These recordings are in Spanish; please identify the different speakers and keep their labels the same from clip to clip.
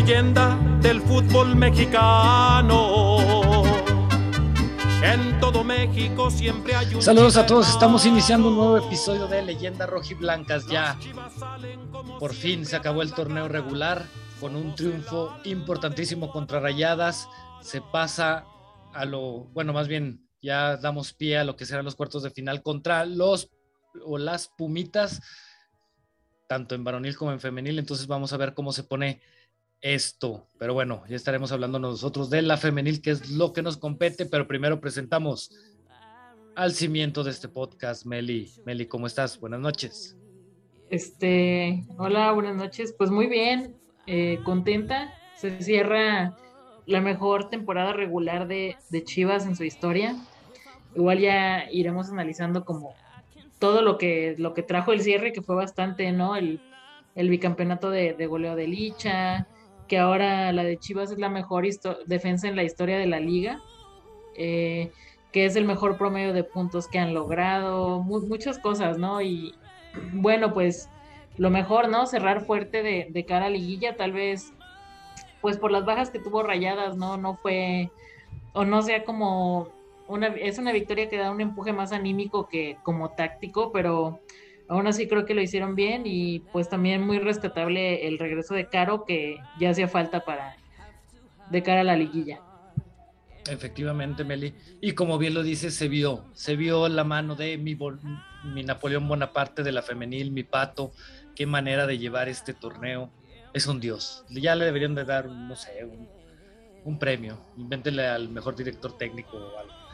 Speaker 1: leyenda del fútbol mexicano. En todo México siempre hay un
Speaker 2: Saludos a todos, estamos iniciando un nuevo episodio de Leyenda Rojiblancas. Ya por fin se acabó el torneo regular con un triunfo importantísimo contra Rayadas. Se pasa a lo, bueno, más bien ya damos pie a lo que serán los cuartos de final contra los o las Pumitas tanto en varonil como en femenil, entonces vamos a ver cómo se pone esto. Pero bueno, ya estaremos hablando nosotros de la femenil, que es lo que nos compete, pero primero presentamos al cimiento de este podcast, Meli. Meli, ¿cómo estás? Buenas noches.
Speaker 3: Este, hola, buenas noches. Pues muy bien, eh, contenta. Se cierra la mejor temporada regular de, de Chivas en su historia. Igual ya iremos analizando como todo lo que, lo que trajo el cierre, que fue bastante, ¿no? El, bicampeonato de, goleo de Licha, que ahora la de Chivas es la mejor defensa en la historia de la liga, eh, que es el mejor promedio de puntos que han logrado, muchas cosas, ¿no? Y bueno, pues lo mejor, ¿no? Cerrar fuerte de, de cara a liguilla, tal vez, pues por las bajas que tuvo rayadas, ¿no? No fue, o no sea como es una victoria que da un empuje más anímico que como táctico, pero aún así creo que lo hicieron bien y pues también muy rescatable el regreso de Caro que ya hacía falta para de cara a la liguilla.
Speaker 2: Efectivamente, Meli. Y como bien lo dices, se vio, se vio la mano de mi, mi Napoleón Bonaparte de la femenil, mi pato, qué manera de llevar este torneo. Es un dios. Ya le deberían de dar, no sé, un, un premio. Invéntenle al mejor director técnico o algo.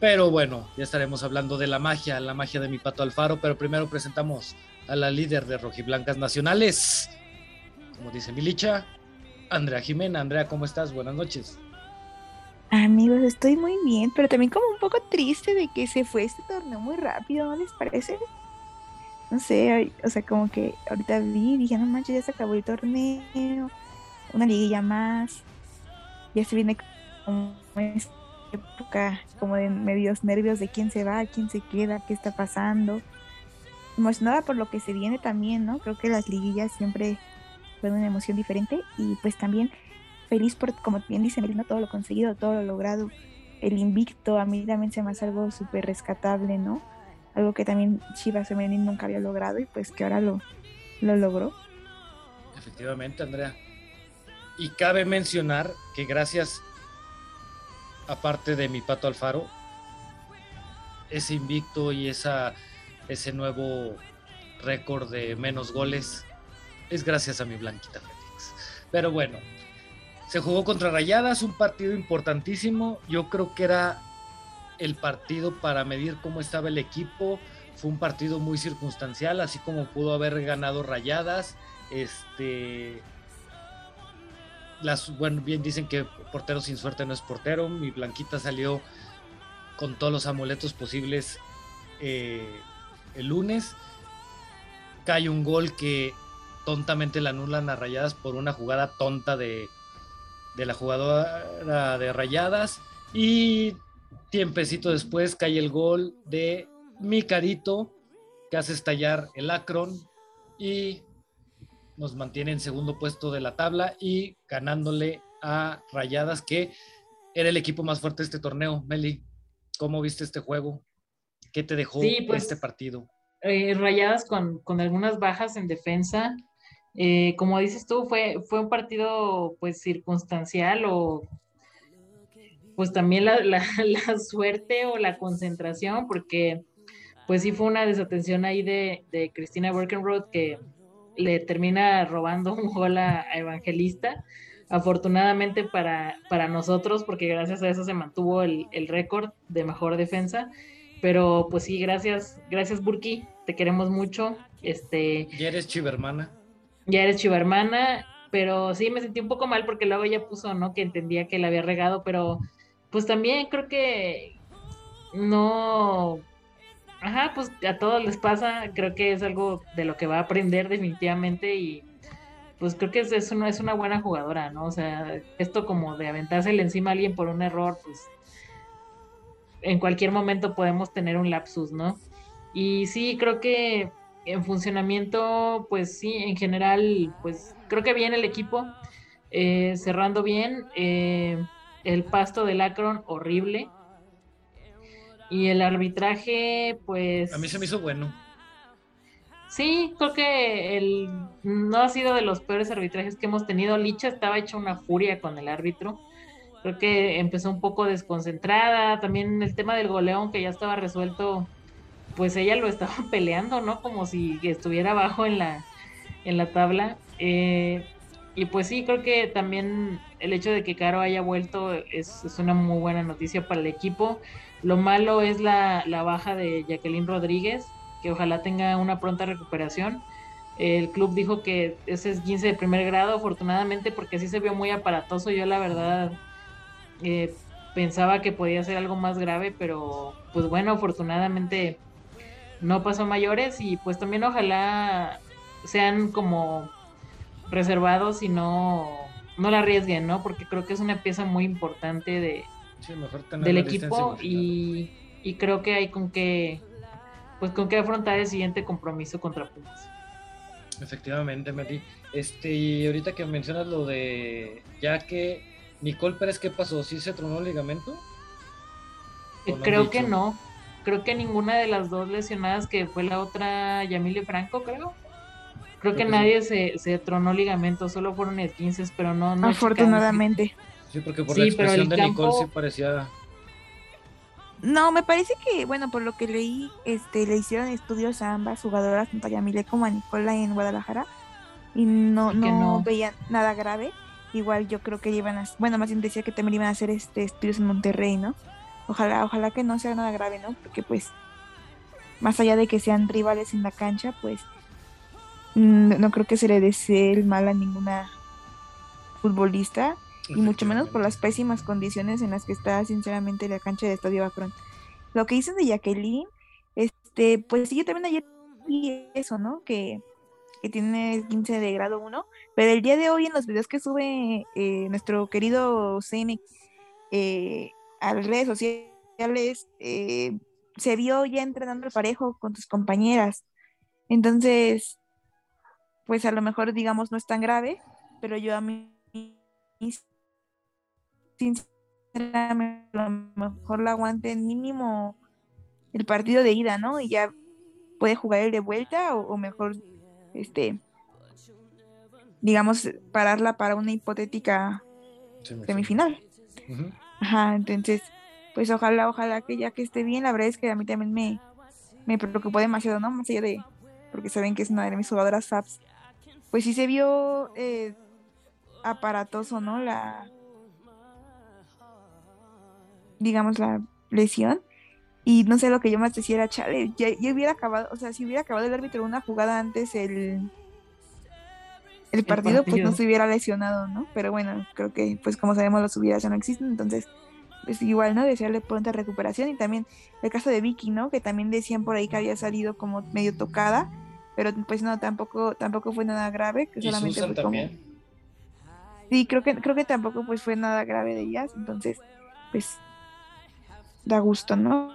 Speaker 2: Pero bueno, ya estaremos hablando de la magia, la magia de mi pato Alfaro, pero primero presentamos a la líder de Rojiblancas Nacionales. Como dice Milicha, Andrea Jimena. Andrea, ¿cómo estás? Buenas noches.
Speaker 4: Amigos, estoy muy bien, pero también como un poco triste de que se fue este torneo muy rápido, ¿no les parece? No sé, o sea, como que ahorita vi, dije, no manches, ya se acabó el torneo, una liguilla más, ya se viene como época como de medios nervios de quién se va, quién se queda, qué está pasando. Emocionada por lo que se viene también, ¿no? Creo que las liguillas siempre fueron una emoción diferente y pues también feliz por, como bien dice Melina, todo lo conseguido, todo lo logrado. El invicto a mí también se me hace algo súper rescatable, ¿no? Algo que también Chivas Femenil nunca había logrado y pues que ahora lo, lo logró.
Speaker 2: Efectivamente, Andrea. Y cabe mencionar que gracias aparte de mi Pato Alfaro, ese invicto y esa, ese nuevo récord de menos goles es gracias a mi Blanquita Félix. Pero bueno, se jugó contra Rayadas, un partido importantísimo. Yo creo que era el partido para medir cómo estaba el equipo. Fue un partido muy circunstancial, así como pudo haber ganado Rayadas. Este, las, bueno, bien dicen que portero sin suerte no es portero. Mi Blanquita salió con todos los amuletos posibles eh, el lunes. Cae un gol que tontamente la anulan a Rayadas por una jugada tonta de, de la jugadora de Rayadas. Y tiempecito después cae el gol de mi carito que hace estallar el Acron y nos mantiene en segundo puesto de la tabla y ganándole a Rayadas, que era el equipo más fuerte de este torneo. Meli, ¿cómo viste este juego? ¿Qué te dejó pues, este partido?
Speaker 3: Eh, rayadas con, algunas bajas en defensa. Eh, como dices tú, fue, fue un partido pues circunstancial o pues también la, la, suerte o la concentración, porque pues sí fue una desatención ahí de, de Cristina Birkenroth que le termina robando un gol a, Evangelista. Afortunadamente para, para nosotros, porque gracias a eso se mantuvo el, récord de mejor defensa. Pero pues sí, gracias, gracias Burki, te queremos mucho. Este,
Speaker 2: ya eres chivermana.
Speaker 3: Ya eres chivermana, pero sí me sentí un poco mal porque luego ella puso, ¿no? Que entendía que la había regado, pero pues también creo que no, Ajá, pues a todos les pasa, creo que es algo de lo que va a aprender definitivamente y pues creo que es, es, una, es una buena jugadora, ¿no? O sea, esto como de aventársele encima a alguien por un error, pues en cualquier momento podemos tener un lapsus, ¿no? Y sí, creo que en funcionamiento, pues sí, en general, pues creo que bien el equipo. Eh, cerrando bien, eh, el pasto del Akron, horrible. Y el arbitraje, pues...
Speaker 2: A mí se me hizo bueno.
Speaker 3: Sí, creo que el, no ha sido de los peores arbitrajes que hemos tenido. Licha estaba hecha una furia con el árbitro. Creo que empezó un poco desconcentrada. También el tema del goleón que ya estaba resuelto, pues ella lo estaba peleando, ¿no? Como si estuviera abajo en la, en la tabla. Eh, y pues sí, creo que también el hecho de que Caro haya vuelto es, es una muy buena noticia para el equipo. Lo malo es la, baja de Jacqueline Rodríguez, que ojalá tenga una pronta recuperación. El club dijo que ese es 15 de primer grado, afortunadamente, porque sí se vio muy aparatoso. Yo la verdad eh, pensaba que podía ser algo más grave, pero pues bueno, afortunadamente no pasó mayores y pues también ojalá sean como reservados y no, no la arriesguen, ¿no? Porque creo que es una pieza muy importante de, del equipo y, y, creo que hay con que pues con qué afrontar el siguiente compromiso contra Pumas.
Speaker 2: Efectivamente, Mati. Este, y ahorita que mencionas lo de ya que Nicole Pérez, ¿qué pasó? ¿Sí se tronó el ligamento?
Speaker 3: Eh, creo que no. Creo que ninguna de las dos lesionadas, que fue la otra Yamile Franco, creo. Creo, que, nadie se, se, tronó ligamento, solo fueron esquinces, pero no. no
Speaker 4: Afortunadamente.
Speaker 2: Sí, porque por la expresión de Nicole sí parecía
Speaker 4: no, me parece que, bueno, por lo que leí, este, le hicieron estudios a ambas jugadoras, tanto a Yamile como a Nicola en Guadalajara, y no, no, veían nada grave. Igual yo creo que iban a, bueno, más bien decía que también iban a hacer este estudios en Monterrey, ¿no? Ojalá, ojalá que no sea nada grave, ¿no? Porque pues, más allá de que sean rivales en la cancha, pues, mm, no creo que se le desee el mal a ninguna futbolista y mucho menos por las pésimas condiciones en las que está sinceramente la cancha de Estadio Akron. Lo que dicen de Jacqueline, este, pues sí, yo también ayer vi eso, ¿no? Que, que tiene 15 de grado 1, pero el día de hoy en los videos que sube eh, nuestro querido CN eh, a las redes sociales, eh, se vio ya entrenando el parejo con tus compañeras. Entonces, pues a lo mejor digamos no es tan grave, pero yo a mí sinceramente, a lo mejor la aguante mínimo el partido de ida, ¿no? Y ya puede jugar el de vuelta o, mejor, este, digamos, pararla para una hipotética semifinal. Ajá, entonces, pues ojalá, ojalá que ya que esté bien, la verdad es que a mí también me, me preocupó demasiado, ¿no? Más allá de, porque saben que es una de mis jugadoras FAPS, pues sí se vio eh, aparatoso, ¿no? La, digamos, la lesión. Y no sé lo que yo más decía era, chale, ya, hubiera acabado, o sea, si hubiera acabado el árbitro una jugada antes el, el, partido, pues no se hubiera lesionado, ¿no? Pero bueno, creo que, pues como sabemos, las subidas ya no existen, entonces, pues igual, ¿no? Desearle pronta recuperación. Y también el caso de Vicky, ¿no? Que también decían por ahí que había salido como medio tocada, pero pues no, tampoco, tampoco fue nada grave, que solamente fue como... Sí, creo que, creo que tampoco pues fue nada grave de ellas, entonces, pues da gusto, ¿no?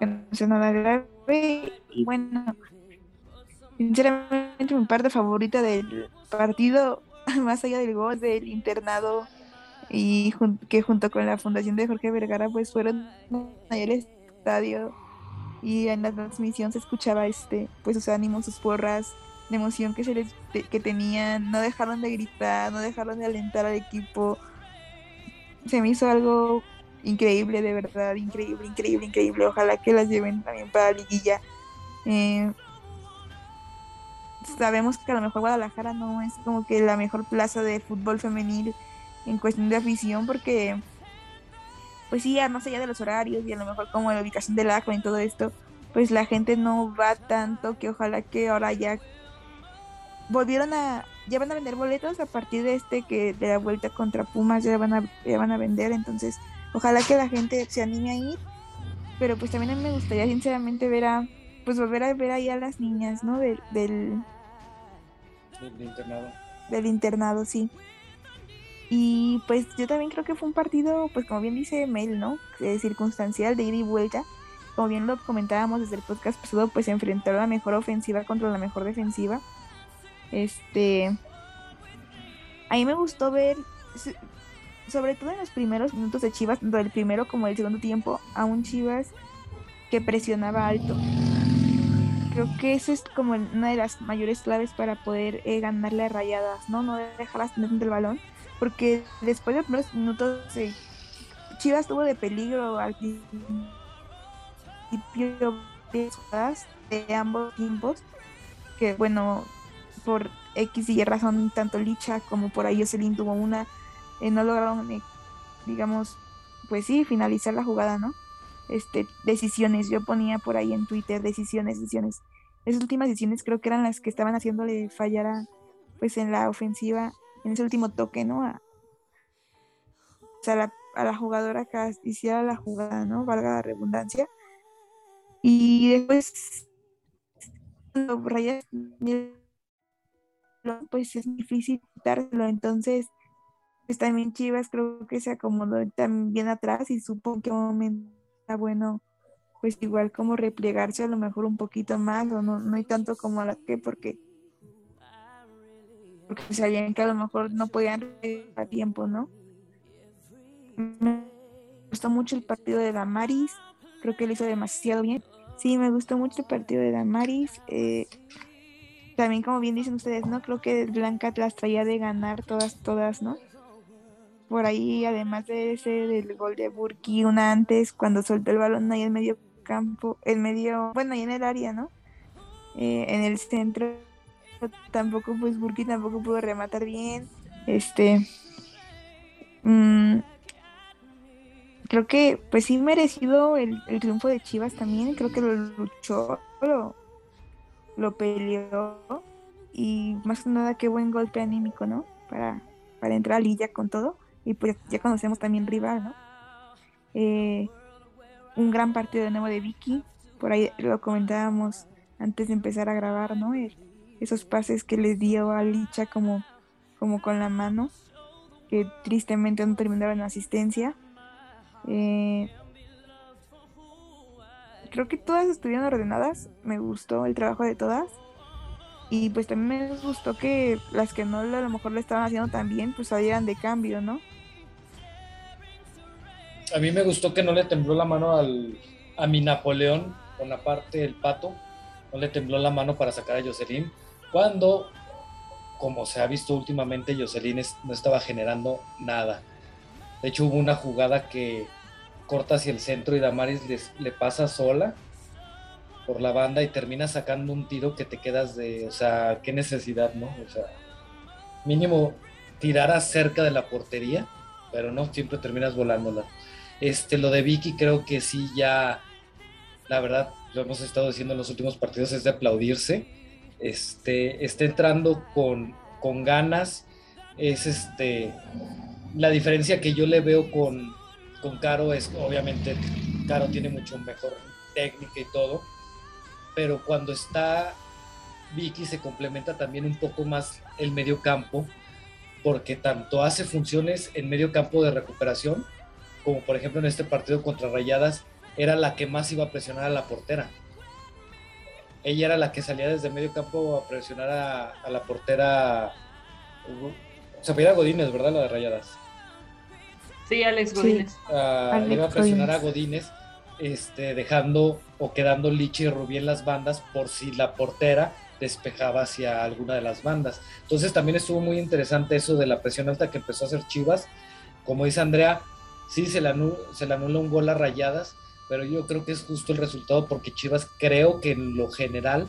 Speaker 4: Que no sea nada grave. Y bueno, sinceramente mi parte favorita del partido, más allá del gol, del internado, y que junto con la fundación de Jorge Vergara, pues fueron al estadio y en la transmisión se escuchaba este, pues sus ánimos, sus porras, la emoción que se les que tenían, no dejaron de gritar, no dejaron de alentar al equipo. Se me hizo algo increíble, de verdad, increíble, increíble, increíble. Ojalá que las lleven también para la liguilla. Eh, sabemos que a lo mejor Guadalajara no es como que la mejor plaza de fútbol femenil en cuestión de afición, porque, pues sí, más allá de los horarios y a lo mejor como la ubicación del agua y todo esto, pues la gente no va tanto que ojalá que ahora ya volvieron a ya van a vender boletos a partir de este que de la vuelta contra Pumas ya van a ya van a vender entonces Ojalá que la gente se anime a ir, pero pues también a mí me gustaría sinceramente ver a, pues volver a ver ahí a las niñas, ¿no? Del, del,
Speaker 2: internado.
Speaker 4: Del internado, sí. Y pues yo también creo que fue un partido, pues como bien dice Mel, ¿no? circunstancial, de ida y vuelta. Como bien lo comentábamos desde el podcast pasado, pues se enfrentaron la mejor ofensiva contra la mejor defensiva. Este. A mí me gustó ver sobre todo en los primeros minutos de Chivas, tanto el primero como el segundo tiempo, a un Chivas que presionaba alto. Creo que eso es como una de las mayores claves para poder eh, ganarle a rayadas, ¿no? No dejarlas tener el balón, porque después de los primeros minutos Chivas tuvo de peligro al principio de ambos tiempos, que bueno, por X y Y razón, tanto Licha como por ahí Jocelyn tuvo una, eh, no lograron, digamos, pues sí, finalizar la jugada, ¿no? Este, decisiones, yo ponía por ahí en Twitter, decisiones, decisiones. Esas últimas decisiones creo que eran las que estaban haciéndole fallar a, pues en la ofensiva, en ese último toque, ¿no? A, o sea, a la jugadora que hiciera la jugada, ¿no? Valga la redundancia. Y después, rayas, pues es difícil quitárselo. Entonces, pues también Chivas creo que se acomodó también atrás y supongo que un momento está bueno, pues igual como replegarse a lo mejor un poquito más, o no, no hay tanto como la que, porque porque sabían que a lo mejor no podían a tiempo, ¿no? Me gustó mucho el partido de Damaris, creo que lo hizo demasiado bien. Sí, me gustó mucho el partido de Damaris. Eh, también, como bien dicen ustedes, ¿no? Creo que Blanca las traía de ganar todas, todas, ¿no? Por ahí, además de ese del gol de Burki, una antes, cuando soltó el balón ahí en medio campo, en medio, bueno, ahí en el área, ¿no? Eh, en el centro, tampoco, pues Burki tampoco pudo rematar bien. Este. Mmm, creo que pues sí merecido el, triunfo de Chivas también, creo que lo luchó, lo, lo peleó y más que nada qué buen golpe anímico, ¿no? Para, para entrar a Lidia con todo y pues ya conocemos también rival, ¿no? Eh, un gran partido de nuevo de Vicky, por ahí lo comentábamos antes de empezar a grabar, ¿no? esos pases que le dio a Licha como, como con la mano, que tristemente no terminaron en asistencia eh, creo que todas estuvieron ordenadas. Me gustó el trabajo de todas. Y pues también me gustó que las que no a lo mejor lo estaban haciendo tan bien, pues salieran de cambio, ¿no?
Speaker 2: A mí me gustó que no le tembló la mano al, a mi Napoleón con la parte del pato. No le tembló la mano para sacar a Jocelyn. Cuando, como se ha visto últimamente, Jocelyn no estaba generando nada. De hecho, hubo una jugada que corta hacia el centro y Damaris le pasa sola por la banda y termina sacando un tiro que te quedas de, o sea, qué necesidad, ¿no? O sea, mínimo tirar cerca de la portería, pero no, siempre terminas volándola. Este, lo de Vicky creo que sí ya, la verdad, lo hemos estado diciendo en los últimos partidos, es de aplaudirse. Este, está entrando con, con ganas, es este, la diferencia que yo le veo con, con Caro es obviamente Caro tiene mucho mejor técnica y todo, pero cuando está Vicky se complementa también un poco más el medio campo, porque tanto hace funciones en medio campo de recuperación, como por ejemplo en este partido contra Rayadas, era la que más iba a presionar a la portera. Ella era la que salía desde medio campo a presionar a, la portera. Se a Godínez, ¿verdad? La de Rayadas.
Speaker 3: Sí, Alex Godínez.
Speaker 2: Ah, iba a presionar a Godínez, este, dejando o quedando Lichi y Rubí en las bandas por si la portera despejaba hacia alguna de las bandas. Entonces también estuvo muy interesante eso de la presión alta que empezó a hacer Chivas. Como dice Andrea, sí se le, anula, se le anula un gol a rayadas, pero yo creo que es justo el resultado porque Chivas creo que en lo general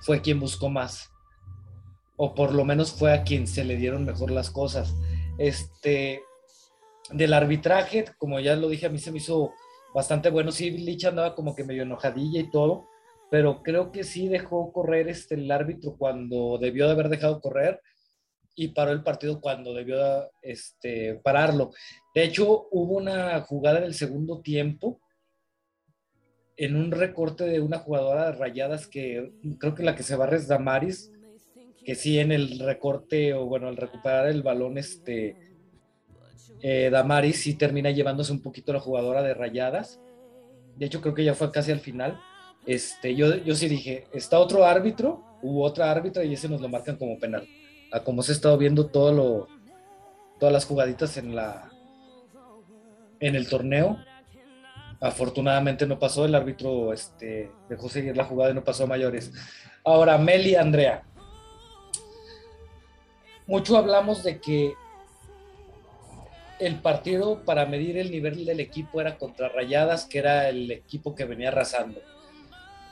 Speaker 2: fue quien buscó más. O por lo menos fue a quien se le dieron mejor las cosas. Este, del arbitraje, como ya lo dije, a mí se me hizo bastante bueno. Sí, Lich andaba como que medio enojadilla y todo, pero creo que sí dejó correr este, el árbitro cuando debió de haber dejado correr y paró el partido cuando debió este, pararlo. De hecho, hubo una jugada en el segundo tiempo en un recorte de una jugadora de rayadas que creo que la que se barre es Damaris, que sí en el recorte o bueno, al recuperar el balón, este eh, Damaris sí termina llevándose un poquito la jugadora de rayadas. De hecho, creo que ya fue casi al final. Este, yo, yo sí dije, está otro árbitro, hubo otra árbitra y ese nos lo marcan como penal. A como se ha estado viendo todo lo, todas las jugaditas en la en el torneo. Afortunadamente no pasó, el árbitro este, dejó seguir la jugada y no pasó a mayores. Ahora, Meli Andrea. Mucho hablamos de que el partido para medir el nivel del equipo era contra Rayadas, que era el equipo que venía arrasando.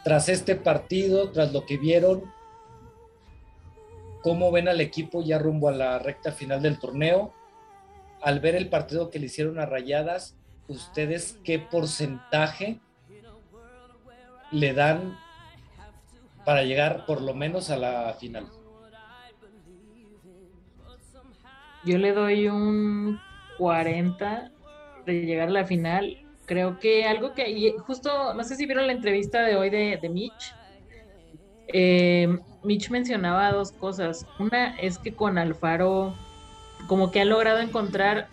Speaker 2: Tras este partido, tras lo que vieron, ¿cómo ven al equipo ya rumbo a la recta final del torneo? Al ver el partido que le hicieron a Rayadas, ¿ustedes qué porcentaje le dan para llegar por lo menos a la final?
Speaker 3: Yo le doy un 40 de llegar a la final. Creo que algo que, justo, no sé si vieron la entrevista de hoy de, Mitch. Eh, Mitch mencionaba dos cosas. Una es que con Alfaro, como que ha logrado encontrar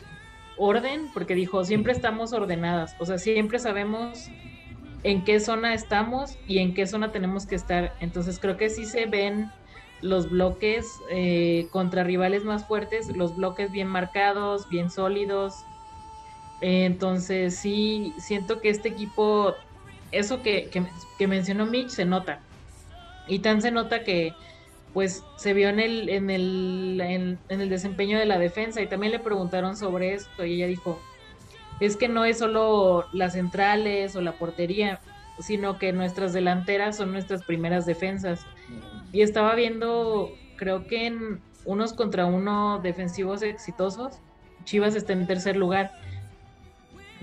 Speaker 3: orden, porque dijo, siempre estamos ordenadas, o sea, siempre sabemos en qué zona estamos y en qué zona tenemos que estar. Entonces creo que sí se ven los bloques eh, contra rivales más fuertes, los bloques bien marcados, bien sólidos. entonces sí, siento que este equipo, eso que, que, mencionó Mitch, se nota. Y tan se nota que pues se vio en el, en el, en, el desempeño de la defensa y también le preguntaron sobre esto y ella dijo, es que no es solo las centrales o la portería, sino que nuestras delanteras son nuestras primeras defensas. Y estaba viendo, creo que en unos contra uno defensivos exitosos, Chivas está en tercer lugar.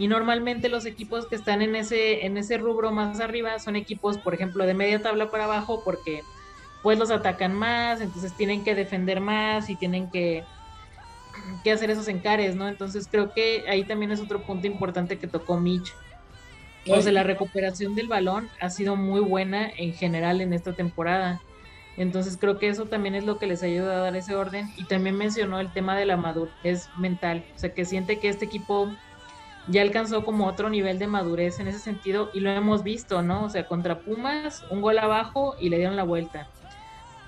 Speaker 3: Y normalmente los equipos que están en ese, en ese rubro más arriba son equipos, por ejemplo, de media tabla para abajo, porque pues los atacan más, entonces tienen que defender más y tienen que, que hacer esos encares, ¿no? Entonces creo que ahí también es otro punto importante que tocó Mitch. O sea, la recuperación del balón ha sido muy buena en general en esta temporada. Entonces creo que eso también es lo que les ayuda a dar ese orden. Y también mencionó el tema de la madurez mental. O sea, que siente que este equipo ya alcanzó como otro nivel de madurez en ese sentido y lo hemos visto, ¿no? O sea, contra Pumas, un gol abajo y le dieron la vuelta.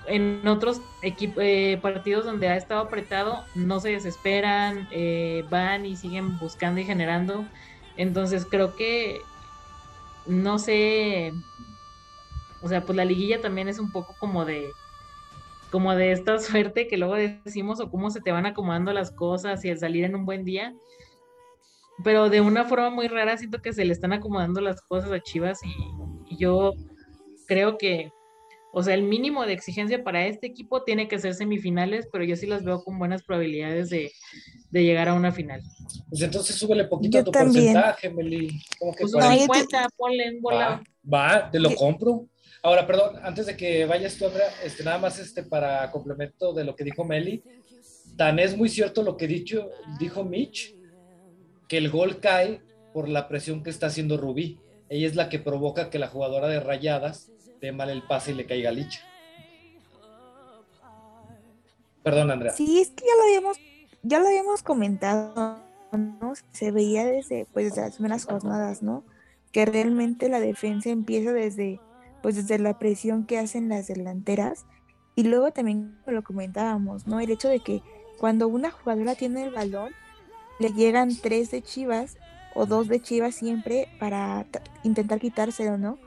Speaker 3: En otros eh, partidos donde ha estado apretado, no se desesperan, eh, van y siguen buscando y generando. Entonces creo que, no sé, o sea, pues la liguilla también es un poco como de como de esta suerte que luego decimos o cómo se te van acomodando las cosas y el salir en un buen día. Pero de una forma muy rara siento que se le están acomodando las cosas a Chivas y, yo creo que, o sea, el mínimo de exigencia para este equipo tiene que ser semifinales, pero yo sí las veo con buenas probabilidades de, llegar a una final.
Speaker 2: Pues entonces súbele poquito a tu porcentaje, Meli.
Speaker 3: Como que pues 50, ponle en
Speaker 2: bola. Va, va, te lo compro. Ahora, perdón, antes de que vayas tú, Andrea, este, nada más este, para complemento de lo que dijo Meli, tan es muy cierto lo que dicho, dijo Mitch, que el gol cae por la presión que está haciendo Rubí. Ella es la que provoca que la jugadora de rayadas dé mal el pase y le caiga Licha. Perdón, Andrea.
Speaker 4: Sí, es que ya lo habíamos, ya lo habíamos comentado, ¿no? Se veía desde, pues, desde las primeras jornadas, ¿no? Que realmente la defensa empieza desde pues desde la presión que hacen las delanteras y luego también lo comentábamos, ¿no? El hecho de que cuando una jugadora tiene el balón, le llegan tres de Chivas o dos de Chivas siempre para intentar quitárselo, ¿no?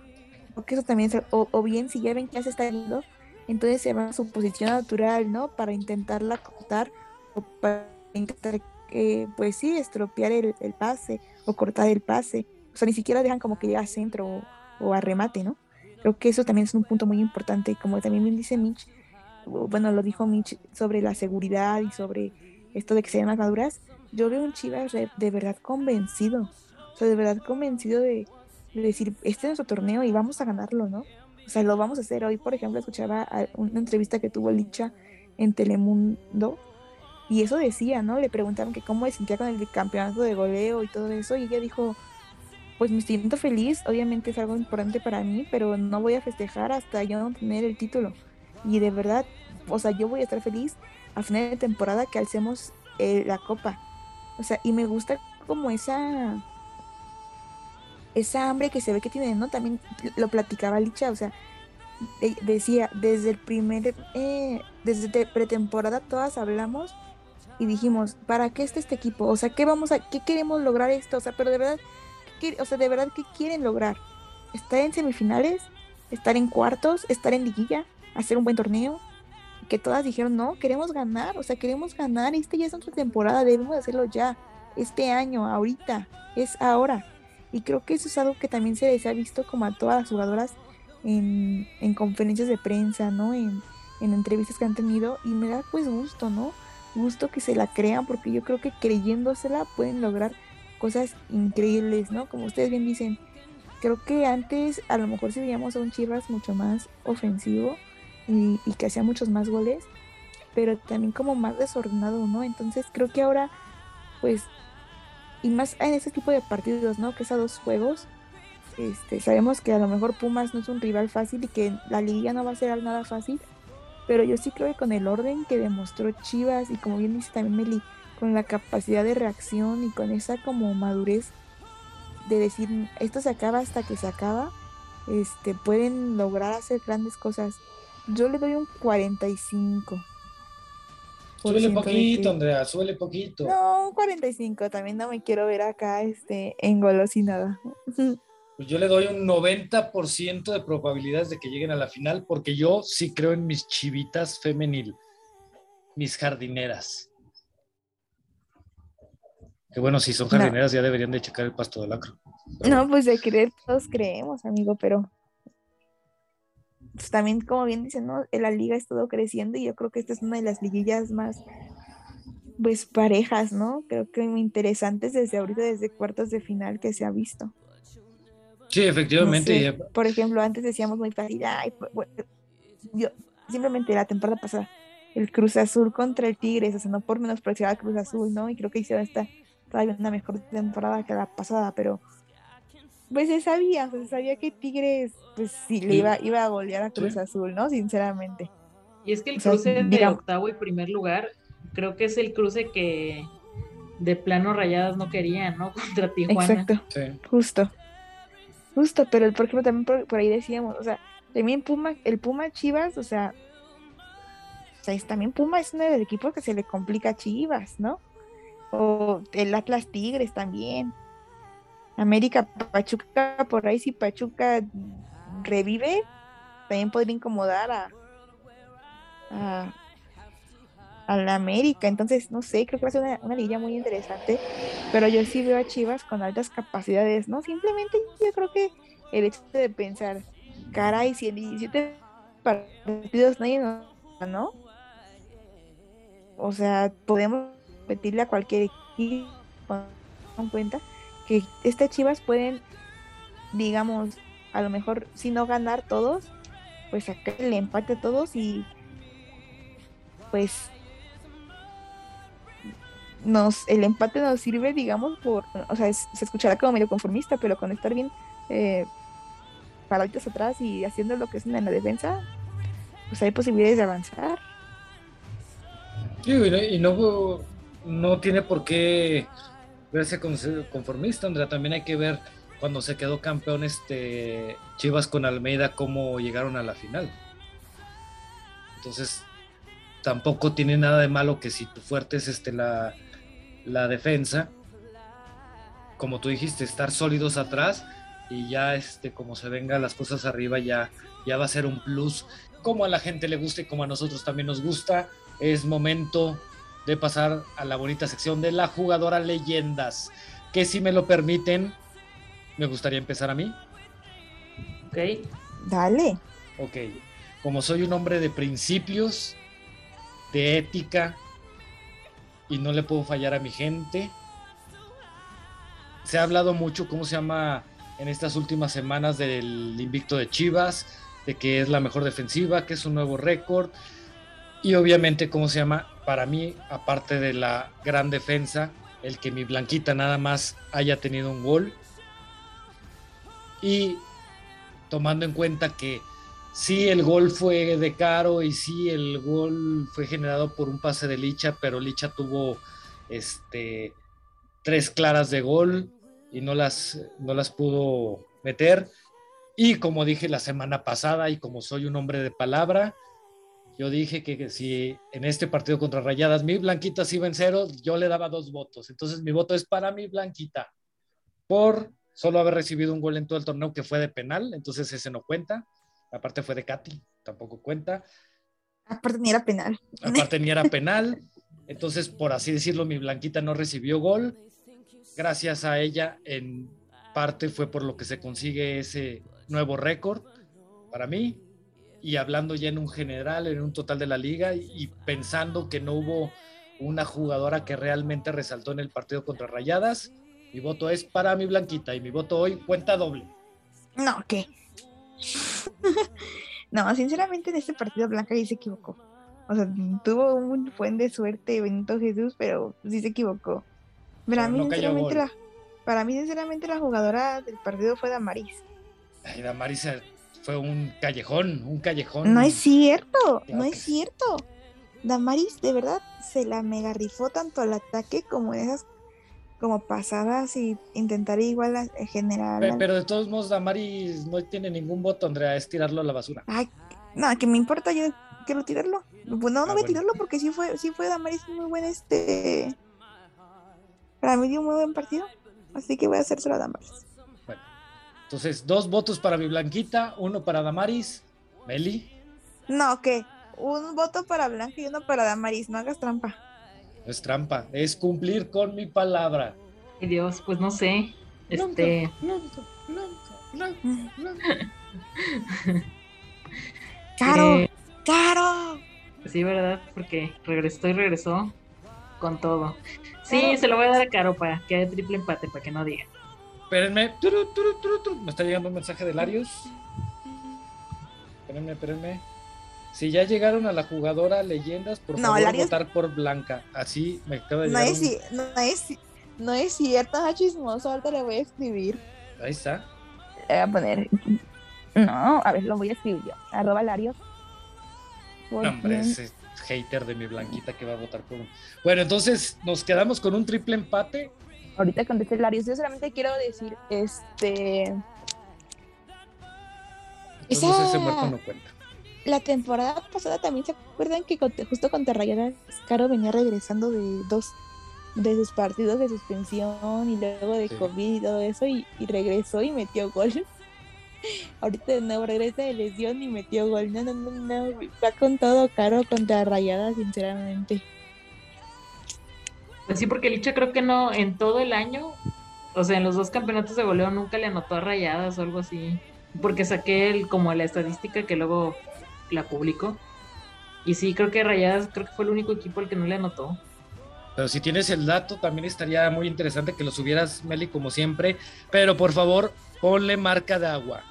Speaker 4: Porque eso también, o, bien si ya ven que ya se está yendo, entonces se va a su posición natural, ¿no? Para intentarla cortar o para intentar, eh, pues sí, estropear el, pase o cortar el pase. O sea, ni siquiera dejan como que llegue a centro o, o a remate, ¿no? Creo que eso también es un punto muy importante, como también bien dice Mitch, bueno, lo dijo Mitch sobre la seguridad y sobre esto de que sean más maduras. Yo veo un Chivas de verdad convencido, o sea, de verdad convencido de, decir, este es nuestro torneo y vamos a ganarlo, ¿no? O sea, lo vamos a hacer. Hoy, por ejemplo, escuchaba una entrevista que tuvo Licha en Telemundo y eso decía, ¿no? Le preguntaron que cómo se sentía con el campeonato de goleo y todo eso y ella dijo, pues me siento feliz, obviamente es algo importante para mí, pero no voy a festejar hasta yo no tener el título. Y de verdad, o sea, yo voy a estar feliz a final de temporada que alcemos eh, la copa. O sea, y me gusta como esa esa hambre que se ve que tiene, ¿no? También lo platicaba Licha, o sea, decía, desde el primer, eh, desde pretemporada todas hablamos y dijimos, ¿para qué está este equipo? O sea, ¿qué vamos a, qué queremos lograr esto? O sea, pero de verdad, ¿qué, o sea, de verdad, ¿qué quieren lograr? ¿Estar en semifinales? ¿Estar en cuartos? ¿Estar en liguilla? ¿Hacer un buen torneo? Que todas dijeron, no, queremos ganar, o sea, queremos ganar, esta ya es nuestra temporada, debemos hacerlo ya, este año, ahorita, es ahora. Y creo que eso es algo que también se les ha visto como a todas las jugadoras en, en conferencias de prensa, ¿no? En, en entrevistas que han tenido y me da pues gusto, ¿no? gusto que se la crean porque yo creo que creyéndosela pueden lograr cosas increíbles, ¿no? Como ustedes bien dicen, creo que antes a lo mejor si veíamos a un Chivas mucho más ofensivo y, que hacía muchos más goles, pero también como más desordenado, ¿no? Entonces creo que ahora, pues, y más en ese tipo de partidos, ¿no? Que es a dos juegos, este, sabemos que a lo mejor Pumas no es un rival fácil y que la liga no va a ser nada fácil, pero yo sí creo que con el orden que demostró Chivas y como bien dice también Meli, con la capacidad de reacción y con esa como madurez de decir esto se acaba hasta que se acaba, este, pueden lograr hacer grandes cosas. Yo le doy un 45.
Speaker 2: Suele poquito, Andrea, suele poquito.
Speaker 4: No, un 45, también no me quiero ver acá este, engolosinada.
Speaker 2: pues yo le doy un 90% de probabilidades de que lleguen a la final, porque yo sí creo en mis chivitas femenil, mis jardineras. Que bueno, si son jardineras ya deberían de checar el pasto del acro.
Speaker 4: No, pues de creer todos creemos, amigo, pero pues también como bien dicen, ¿no? La liga es todo creciendo y yo creo que esta es una de las liguillas más pues parejas, ¿no? Creo que muy interesantes desde ahorita, desde cuartos de final que se ha visto.
Speaker 2: Sí, efectivamente.
Speaker 4: por ejemplo, antes decíamos muy fácil, yo, simplemente la temporada pasada, el Cruz Azul contra el Tigres, o sea, no por menospreciar al Cruz Azul, ¿no? Y creo que hicieron esta todavía una mejor temporada que la pasada, pero pues se sabía, se sabía que Tigres, pues sí, le iba, iba a golear a Cruz Azul, ¿no? Sinceramente.
Speaker 3: Y es que el cruce de octavo y primer lugar, creo que es el cruce que de plano rayadas no querían, ¿no? Contra Tijuana.
Speaker 4: Exacto, justo. Justo, pero por ejemplo también por, ahí decíamos, o sea, también Puma, el Puma Chivas, o sea, o sea, también Puma es uno de los equipos que se le complica a Chivas, ¿no? O el Atlas Tigres también. América Pachuca, por ahí si Pachuca revive, también podría incomodar a, a, la América. Entonces, no sé, creo que va a ser una, una liga muy interesante. Pero yo sí veo a Chivas con altas capacidades, ¿no? Simplemente yo creo que el hecho de pensar, caray, si en 17 partidos nadie nos ¿no? O sea, podemos repetirle a cualquier equipo en cuenta que estas Chivas pueden, digamos, a lo mejor si no ganar todos, pues sacar el empate a todos y pues nos, el empate nos sirve, digamos, por, o sea, se escuchará como medio conformista, pero con estar bien eh, paraditos atrás y haciendo lo que es en la defensa, pues hay posibilidades de avanzar.
Speaker 2: Sí, y no, no tiene por qué verse conformista, Andrea, también hay que ver cuando se quedó campeón este Chivas con Almeida cómo llegaron a la final. Entonces, tampoco tiene nada de malo que si tu fuerte es este la la defensa, como tú dijiste, estar sólidos atrás y ya este como se venga las cosas arriba ya ya va a ser un plus como a la gente le gusta y como a nosotros también nos gusta es momento de pasar a la bonita sección de la jugadora leyendas que si me lo permiten me gustaría empezar a mí
Speaker 3: ok
Speaker 4: dale
Speaker 2: ok como soy un hombre de principios de ética y no le puedo fallar a mi gente. Se ha hablado mucho, ¿cómo se llama? En estas últimas semanas del invicto de Chivas, de que es la mejor defensiva, que es un nuevo récord. Y obviamente, ¿cómo se llama? Para mí, aparte de la gran defensa, el que mi Blanquita nada más haya tenido un gol. Y tomando en cuenta que sí, el gol fue de Caro y sí, el gol fue generado por un pase de Licha, pero Licha tuvo este, tres claras de gol y no las, no las pudo meter. Y como dije la semana pasada, y como soy un hombre de palabra, yo dije que, que si en este partido contra Rayadas mi Blanquita se iba en cero, yo le daba dos votos. Entonces mi voto es para mi Blanquita. Por solo haber recibido un gol en todo el torneo que fue de penal, entonces ese no cuenta. Aparte fue de Katy, tampoco cuenta.
Speaker 4: Aparte ni era penal.
Speaker 2: Aparte ni era penal. Entonces, por así decirlo, mi Blanquita no recibió gol. Gracias a ella, en parte fue por lo que se consigue ese nuevo récord para mí. Y hablando ya en un general, en un total de la liga, y pensando que no hubo una jugadora que realmente resaltó en el partido contra Rayadas, mi voto es para mi Blanquita y mi voto hoy cuenta doble.
Speaker 4: No, ¿qué? no, sinceramente en este partido Blanca sí se equivocó. O sea, tuvo un buen de suerte Benito Jesús, pero sí se equivocó. Para
Speaker 2: Pero
Speaker 4: mí,
Speaker 2: no
Speaker 4: sinceramente, la, para mí, sinceramente, la jugadora del partido fue Damaris.
Speaker 2: Ay, Damaris fue un callejón, un callejón.
Speaker 4: No es cierto,
Speaker 2: Claro
Speaker 4: no es cierto. Damaris de verdad se la mega rifó tanto al ataque como en esas como pasadas y intentar igual a- a generar.
Speaker 2: Pero de todos modos, Damaris no tiene ningún voto, Andrea, es tirarlo a la basura.
Speaker 4: Ay, no, que me importa, yo quiero tirarlo. Pues no, no
Speaker 2: Ah,
Speaker 4: voy a tirarlo porque sí fue, sí fue Damaris muy buen este. Para mí dio un muy buen partido. Así que voy a hacérselo a Damaris.
Speaker 2: Entonces, dos votos para mi Blanquita, uno para Damaris. Meli,
Speaker 4: No, ¿qué? Un voto para Blanca y uno para Damaris, no hagas trampa.
Speaker 2: no es trampa, es cumplir con mi palabra.
Speaker 3: Ay, Dios, pues no sé. Este,
Speaker 2: Blanca, Blanca, Blanca, Blanca.
Speaker 4: ¡Caro!
Speaker 3: eh,
Speaker 4: ¡Caro!
Speaker 3: sí, ¿verdad? Porque regresó y regresó con todo. Sí, se lo voy a dar a Caro para que haya triple empate, para que no diga.
Speaker 2: Espérenme. Turu, turu, turu, turu. Me está llegando un mensaje de Larios. Espérenme, espérenme. Si ya llegaron a la jugadora leyendas, por
Speaker 4: No,
Speaker 2: favor votar por Blanca. Así me acaba de
Speaker 4: No
Speaker 2: llegar.
Speaker 4: es,
Speaker 2: un-
Speaker 4: no, es, no es cierto, ah, chismoso. Ahorita le voy a escribir.
Speaker 2: Ahí está.
Speaker 4: Le voy a poner. No, a ver, lo voy a escribir yo. Arroba Larios.
Speaker 2: Hombre, ese hater de mi Blanquita que va a votar por un. Bueno, entonces nos quedamos con un triple empate.
Speaker 4: Ahorita contesté Larios. Yo solamente quiero decir, este.
Speaker 2: Entonces
Speaker 4: Esa-
Speaker 2: ese muerto no cuenta.
Speaker 4: La temporada pasada también se acuerdan que justo contra Rayadas, Caro venía regresando de dos de sus partidos de suspensión y luego de
Speaker 2: Sí.
Speaker 4: COVID y todo eso y, y regresó y metió gol. Ahorita de nuevo regresa de lesión y metió gol. No, no, no, no. Va con todo Caro contra Rayadas, sinceramente.
Speaker 3: Pues sí, porque Licha creo que no, en todo el año, o sea, en los dos campeonatos de goleo nunca le anotó a rayadas o algo así. Porque saqué el, como la estadística que luego la publicó. Y sí, creo que Rayadas creo que fue el único equipo al que no le anotó.
Speaker 2: Pero si tienes el dato, también estaría muy interesante que lo subieras, Meli, como siempre. Pero por favor, ponle marca de agua.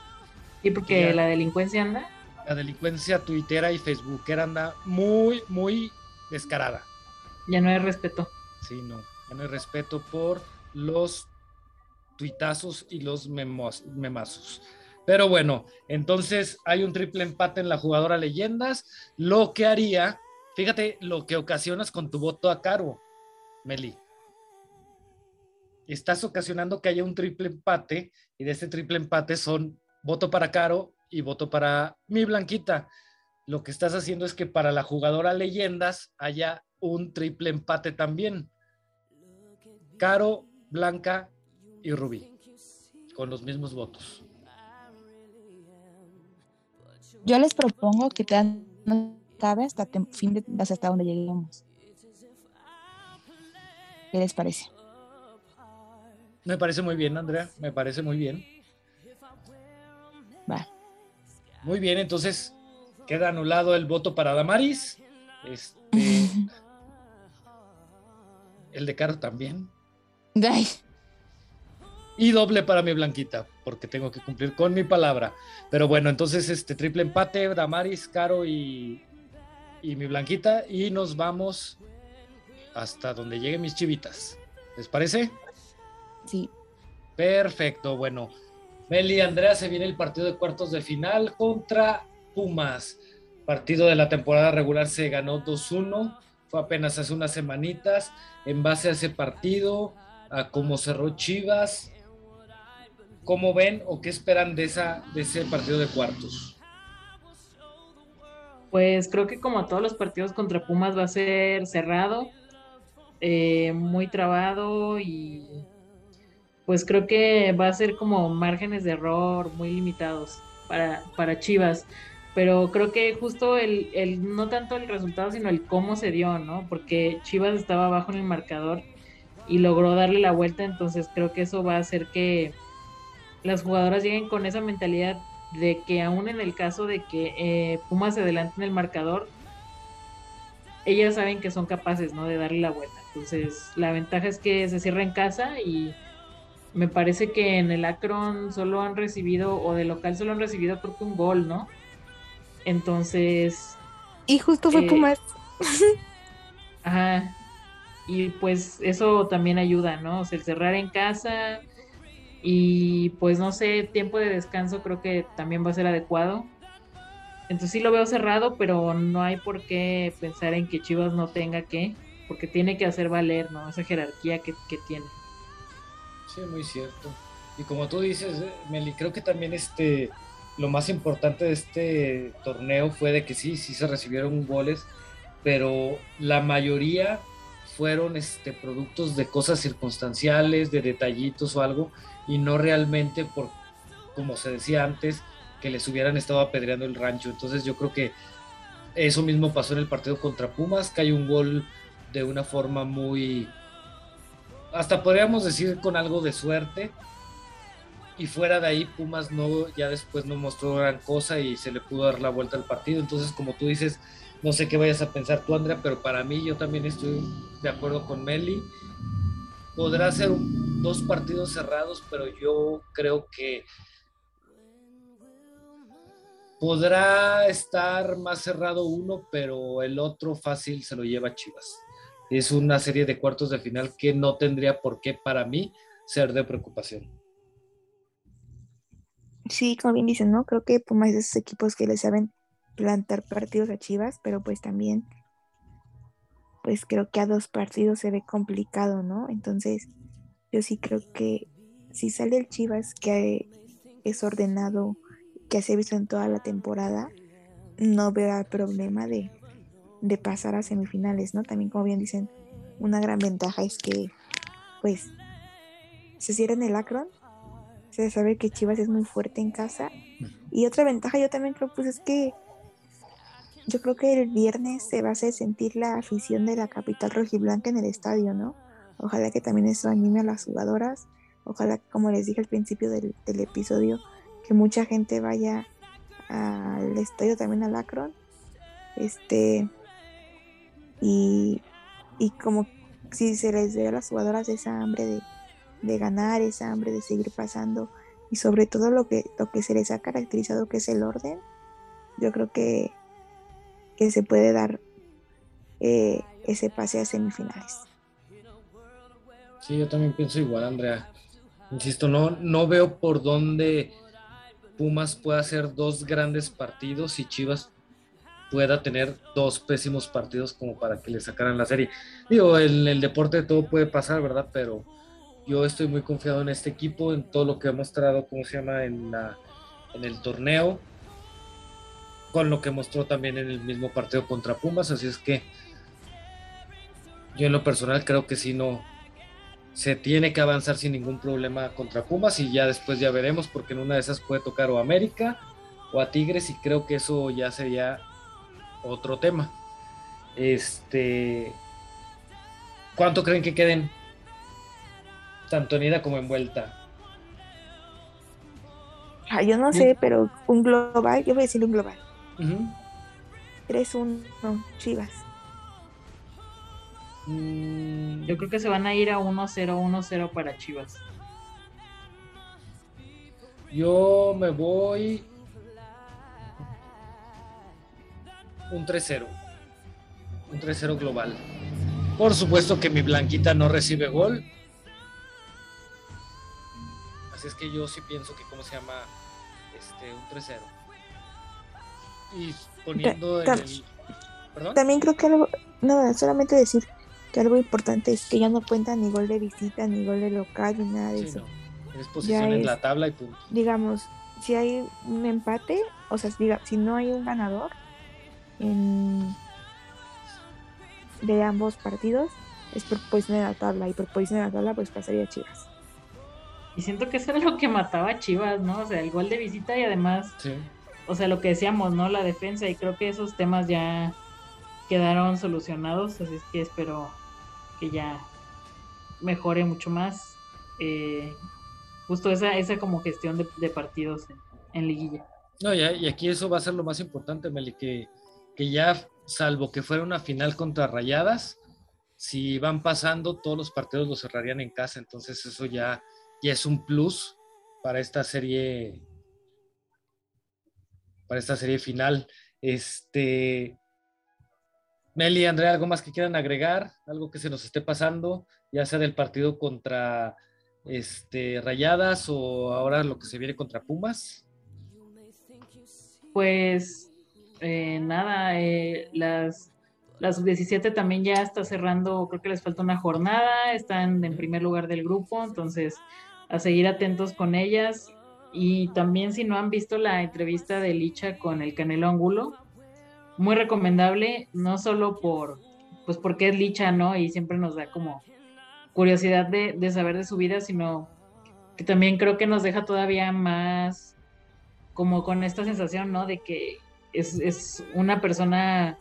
Speaker 3: Sí, porque
Speaker 2: Ya.
Speaker 3: la delincuencia anda.
Speaker 2: La delincuencia tuitera y facebookera anda muy, muy descarada.
Speaker 3: Ya no hay respeto.
Speaker 2: Sí, no. Hay respeto por los tuitazos y los memos- memazos. Pero bueno, entonces hay un triple empate en la jugadora leyendas, lo que haría, fíjate lo que ocasionas con tu voto a Caro, Meli. Estás ocasionando que haya un triple empate y de este triple empate son voto para Caro y voto para mi Blanquita. Lo que estás haciendo es que para la jugadora leyendas haya un triple empate también. Caro, Blanca y Rubí, con los mismos votos.
Speaker 4: Yo les propongo que te cabe hasta fin de hasta donde lleguemos. ¿Qué les parece?
Speaker 2: Me parece muy bien, Andrea, me parece muy bien.
Speaker 4: Va.
Speaker 2: Muy bien, entonces queda anulado el voto para Damaris. Este, el de Caro también.
Speaker 4: Ay,
Speaker 2: Y doble para mi Blanquita, porque tengo que cumplir con mi palabra. Pero bueno, entonces este triple empate, Damaris, Caro y, y mi Blanquita. Y nos vamos hasta donde lleguen mis chivitas. ¿Les parece?
Speaker 4: sí.
Speaker 2: Perfecto, bueno. Meli Andrea se viene el partido de cuartos de final contra Pumas. Partido de la temporada regular se ganó 2-1. Fue apenas hace unas semanitas. En base a ese partido, a cómo cerró Chivas, ¿cómo ven o qué esperan de, esa, de ese partido de cuartos?
Speaker 3: Pues creo que como todos los partidos contra Pumas va a ser cerrado, eh, muy trabado y pues creo que va a ser como márgenes de error muy limitados para, para Chivas. Pero creo que justo el, el, no tanto el resultado, sino el cómo se dio, ¿no? Porque Chivas estaba abajo en el marcador y logró darle la vuelta, entonces creo que eso va a hacer que las jugadoras lleguen con esa mentalidad de que aún en el caso de que eh, Pumas se adelante en el marcador, ellas saben que son capaces, ¿no? De darle la vuelta. Entonces, la ventaja es que se cierra en casa y me parece que en el Akron solo han recibido, o de local solo han recibido creo que un gol, ¿no? Entonces...
Speaker 4: Y justo fue
Speaker 3: eh,
Speaker 4: Pumas.
Speaker 3: Ajá. Y pues eso también ayuda, ¿no? O sea, el cerrar en casa y pues no sé, tiempo de descanso creo que también va a ser adecuado. Entonces sí lo veo cerrado, pero no hay por qué pensar en que Chivas no tenga que, porque tiene que hacer valer, ¿no? Esa jerarquía que, que tiene.
Speaker 2: Sí, muy cierto. Y como tú dices, eh, Meli, creo que también este, lo más importante de este torneo fue de que sí, sí se recibieron goles, pero la mayoría fueron este, productos de cosas circunstanciales, de detallitos o algo, y no realmente por, como se decía antes, que les hubieran estado apedreando el rancho. Entonces yo creo que eso mismo pasó en el partido contra Pumas, que hay un gol de una forma muy, hasta podríamos decir con algo de suerte. Y fuera de ahí, Pumas no, ya después no mostró gran cosa y se le pudo dar la vuelta al partido. Entonces, como tú dices, no sé qué vayas a pensar tú, Andrea, pero para mí yo también estoy de acuerdo con Meli. Podrá ser dos partidos cerrados, pero yo creo que podrá estar más cerrado uno, pero el otro fácil se lo lleva Chivas. Es una serie de cuartos de final que no tendría por qué para mí ser de preocupación.
Speaker 4: Sí, como bien dicen, ¿no? Creo que Pumas es de esos equipos que le saben plantar partidos a Chivas, pero pues también, pues creo que a dos partidos se ve complicado, ¿no? Entonces, yo sí creo que si sale el Chivas que es ordenado, que se ha visto en toda la temporada, no veo el problema de, de pasar a semifinales, ¿no? También, como bien dicen, una gran ventaja es que, pues, se cierra en el Akron, se sabe que Chivas es muy fuerte en casa. Y otra ventaja yo también creo, pues, es que yo creo que el viernes se va a hacer sentir la afición de la capital rojiblanca en el estadio, ¿no? Ojalá que también eso anime a las jugadoras. Ojalá, como les dije al principio del, del episodio, que mucha gente vaya al estadio también al Akron. Este, y, y como si se les ve a las jugadoras esa hambre de, de, ganar, esa hambre de seguir pasando y sobre todo lo que, lo que se les ha caracterizado que es el orden, yo creo que, que se puede dar eh, ese pase a semifinales.
Speaker 2: Sí, yo también pienso igual, Andrea. Insisto, no, no veo por dónde Pumas pueda hacer dos grandes partidos y Chivas pueda tener dos pésimos partidos como para que le sacaran la serie. Digo, en el deporte todo puede pasar, ¿verdad? Pero yo estoy muy confiado en este equipo, en todo lo que ha mostrado, ¿cómo se llama?, en, la, en el torneo, con lo que mostró también en el mismo partido contra Pumas, así es que yo en lo personal creo que sí no se tiene que avanzar sin ningún problema contra Pumas y ya después ya veremos porque en una de esas puede tocar o América o a Tigres y creo que eso ya sería otro tema. Este, ¿cuánto creen que queden tanto en ida como en vuelta?
Speaker 4: Ah, yo no sé, pero un global, yo voy a decir un global. 3-1 Chivas.
Speaker 3: Mm, yo creo que se van a ir a 1-0, 1-0 para Chivas.
Speaker 2: Yo me voy un 3-0. Un 3-0 global. Por supuesto que mi blanquita no recibe gol. Es que yo sí pienso que, ¿cómo se llama? Este, un 3-0. Y poniendo en el...
Speaker 4: ¿Perdón? También creo que algo... No, solamente decir que algo importante es que ya no cuenta ni gol de visita, ni gol de local, ni nada de sí, eso.
Speaker 2: No. Es posición en la tabla y punto.
Speaker 4: Digamos, si hay un empate, o sea, diga, si no hay un ganador, en- de ambos partidos es por posición de la tabla y por posición de la tabla pues pasaría Chivas.
Speaker 3: Y siento que eso era lo que mataba a Chivas, ¿no? O sea, el gol de visita y además,
Speaker 2: Sí.
Speaker 3: o sea, lo que decíamos, ¿no? La defensa y creo que esos temas ya quedaron solucionados, así es que espero que ya mejore mucho más eh, justo esa, esa como gestión de, de partidos en, en liguilla.
Speaker 2: No, ya, y aquí eso va a ser lo más importante, Meli, que, que ya, salvo que fuera una final contra Rayadas, si van pasando, todos los partidos los cerrarían en casa, entonces eso ya, ya es un plus para esta serie, para esta serie final. Este, Meli, Andrea, ¿algo más que quieran agregar? ¿Algo que se nos esté pasando? Ya sea del partido contra este, Rayadas o ahora lo que se viene contra Pumas.
Speaker 3: Pues eh, nada, eh, las, las 17 también ya está cerrando, creo que les falta una jornada, están en primer lugar del grupo, entonces a seguir atentos con ellas. Y también si no han visto la entrevista de Licha con el Canelo Angulo, muy recomendable, no solo por, pues porque es Licha, ¿no? Y siempre nos da como curiosidad de, de saber de su vida, sino que también creo que nos deja todavía más como con esta sensación, ¿no? De que es, es una persona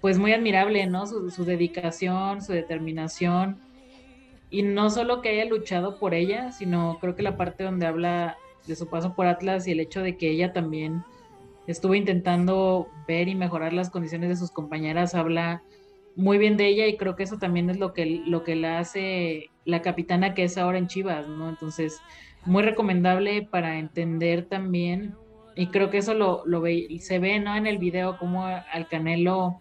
Speaker 3: pues muy admirable, ¿no? Su, dedicación, su determinación. Y no solo que haya luchado por ella, sino creo que la parte donde habla de su paso por Atlas y el hecho de que ella también estuvo intentando ver y mejorar las condiciones de sus compañeras, habla muy bien de ella y creo que eso también es lo que, lo que la hace la capitana que es ahora en Chivas, ¿no? Entonces, muy recomendable para entender también, y creo que eso lo, lo ve, se ve, ¿no? En el video, como al Canelo,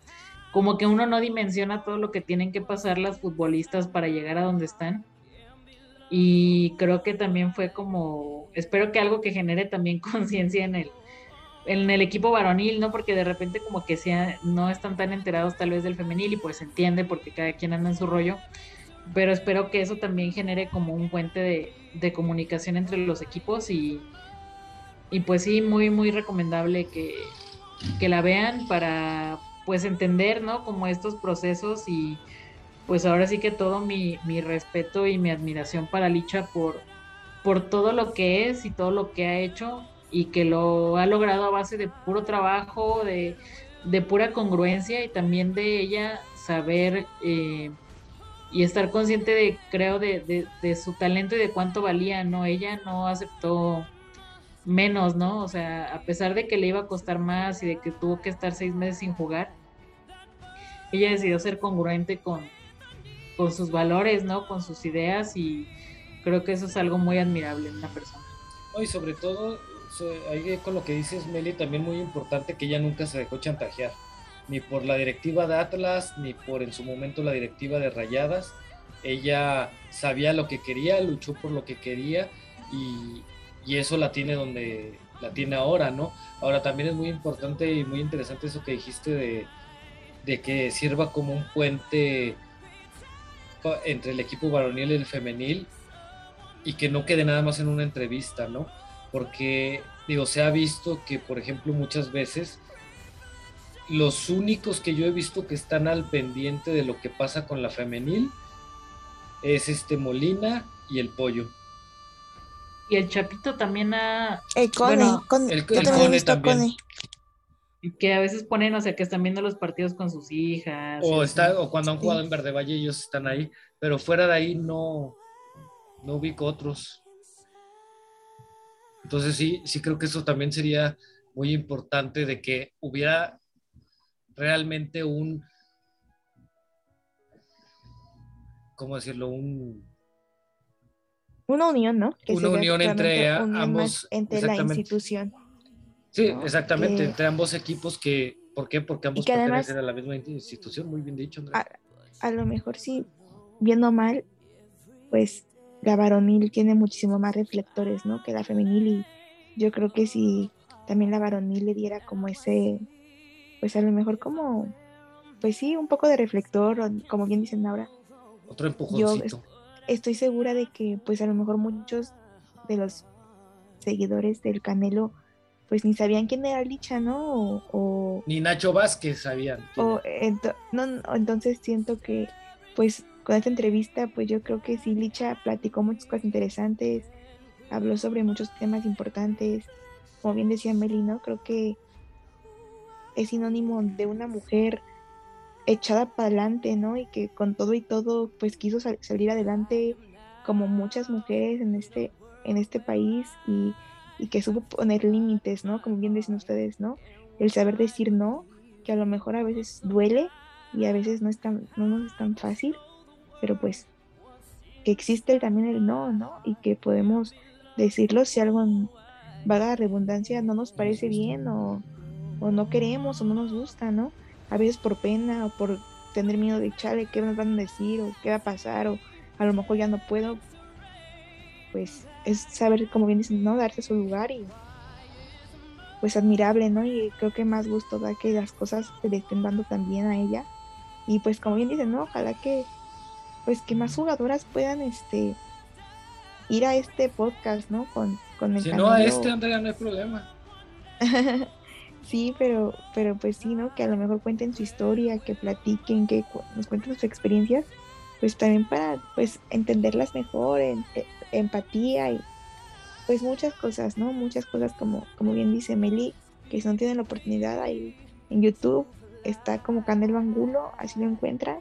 Speaker 3: como que uno no dimensiona todo lo que tienen que pasar las futbolistas para llegar a donde están. Y creo que también fue como, espero que algo que genere también conciencia en el, en el equipo varonil, ¿no? Porque de repente como que sea, no están tan enterados tal vez del femenil y pues entiende porque cada quien anda en su rollo, pero espero que eso también genere como un puente de, de comunicación entre los equipos y, y pues sí, muy, muy recomendable que, que la vean para pues entender, ¿no? Como estos procesos y pues ahora sí que todo mi, mi respeto y mi admiración para Licha por, por todo lo que es y todo lo que ha hecho y que lo ha logrado a base de puro trabajo, de, de pura congruencia y también de ella saber eh, y estar consciente de, creo, de, de, de, su talento y de cuánto valía, ¿no? Ella no aceptó menos, ¿no? O sea, a pesar de que le iba a costar más y de que tuvo que estar seis meses sin jugar, ella decidió ser congruente con, con sus valores, ¿no? Con sus ideas y creo que eso es algo muy admirable en una persona.
Speaker 2: Y sobre todo, ahí con lo que dices, Meli, también muy importante que ella nunca se dejó chantajear, ni por la directiva de Atlas, ni por en su momento la directiva de Rayadas. Ella sabía lo que quería, luchó por lo que quería y, y eso la tiene donde la tiene ahora, ¿no? Ahora también es muy importante y muy interesante eso que dijiste de, de que sirva como un puente entre el equipo varonil y el femenil y que no quede nada más en una entrevista, ¿no? Porque, digo, se ha visto que, por ejemplo, muchas veces los únicos que yo he visto que están al pendiente de lo que pasa con la femenil es este Molina y el Pollo.
Speaker 3: Y el Chapito también ha...
Speaker 4: El Cone, bueno, con,
Speaker 2: el, el Cone también. Cone.
Speaker 3: Que a veces ponen, o sea, que están viendo los partidos con sus hijas.
Speaker 2: O, está, o cuando han jugado sí. en Verde Valle ellos están ahí, pero fuera de ahí no, no ubico otros. Entonces sí, sí creo que eso también sería muy importante de que hubiera realmente un, ¿cómo decirlo? Un,
Speaker 4: una unión, ¿no?
Speaker 2: Que una unión entre ambos.
Speaker 4: Entre la institución.
Speaker 2: Sí, ¿no? exactamente, que... entre ambos equipos que, ¿por qué? Porque ambos pertenecen además, a la misma institución, muy bien dicho, Andrea.
Speaker 4: A, a lo mejor sí, viendo mal, pues la varonil tiene muchísimo más reflectores, ¿no? Que la femenil y yo creo que si también la varonil le diera como ese, pues a lo mejor como, pues sí, un poco de reflector, como bien dicen ahora.
Speaker 2: Otro empujoncito.
Speaker 4: Yo estoy segura de que pues a lo mejor muchos de los seguidores del Canelo pues ni sabían quién era Licha, ¿no? O,
Speaker 2: ni Nacho Vázquez sabían.
Speaker 4: O, no, entonces siento que, pues, con esta entrevista, pues yo creo que sí, Licha platicó muchas cosas interesantes, habló sobre muchos temas importantes, como bien decía Meli, ¿no? Creo que es sinónimo de una mujer echada para adelante, ¿no? Y que con todo y todo, pues quiso salir adelante como muchas mujeres en este, en este país y, que supo poner límites, ¿no? Como bien dicen ustedes, ¿no? El saber decir no, que a lo mejor a veces duele y a veces no es tan, no nos es tan fácil, pero pues que existe también el no, ¿no? Y que podemos decirlo si algo, vaga la redundancia, no nos parece bien o, o no queremos o no nos gusta, ¿no? A veces por pena o por tener miedo de echarle qué nos van a decir o qué va a pasar o a lo mejor ya no puedo, pues es saber, como bien dicen, ¿no? Darse su lugar y pues admirable, ¿no? Y creo que más gusto da que las cosas se le estén dando también a ella. Y pues como bien dicen, ¿no? Ojalá que pues que más jugadoras puedan este ir a este podcast, ¿no? Con, con
Speaker 2: el Si no a este, Andrea, no hay problema.
Speaker 4: sí, pero, pero pues sí, ¿no? Que a lo mejor cuenten su historia, que platiquen, que nos cuenten sus experiencias pues también para pues entenderlas mejor, en, e, empatía y pues muchas cosas, ¿no? Muchas cosas como, como bien dice Meli, que si no tienen la oportunidad ahí en YouTube, está como Canel Bangulo, así lo encuentran.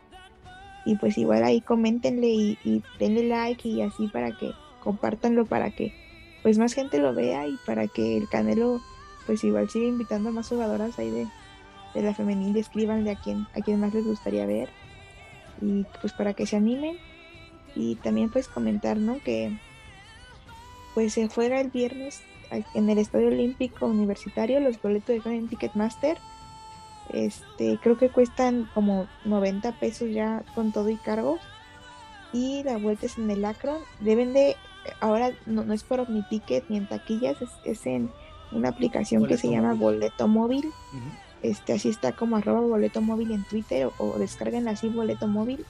Speaker 4: Y pues igual ahí coméntenle y, y denle like y así para que compartanlo para que pues más gente lo vea y para que el Canelo pues igual siga invitando a más jugadoras ahí de, de la femenil, escríbanle a quien, a quien más les gustaría ver y pues para que se animen y también pues comentar, ¿no? Que pues se fuera el viernes en el Estadio Olímpico Universitario los boletos de en Ticketmaster. Este, creo que cuestan como 90 pesos ya con todo y cargo. Y la vuelta es en el Acron. Deben de, ahora no, es por OmniTicket ni en taquillas, es, en una aplicación que se llama Boleto Móvil. Este, así está como arroba boleto móvil en Twitter o, descarguen así boleto móvil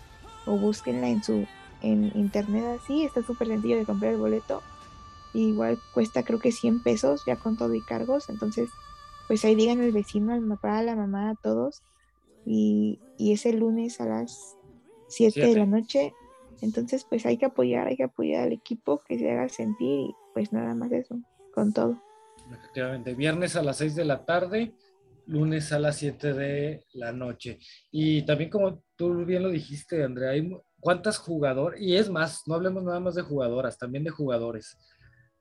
Speaker 4: o búsquenla en su en internet así, está súper sencillo de comprar el boleto. igual cuesta creo que 100 pesos ya con todo y cargos, entonces pues ahí digan al vecino, al papá, a la mamá, a todos. Y, y es el lunes a las 7 de la noche. Entonces pues hay que apoyar, hay que apoyar al equipo que se haga sentir y pues nada más eso, con todo.
Speaker 2: Efectivamente, viernes a las 6 de la tarde lunes a las 7 de la noche. Y también como tú bien lo dijiste, Andrea, hay cuántas jugadoras, y es más, no hablemos nada más de jugadoras, también de jugadores.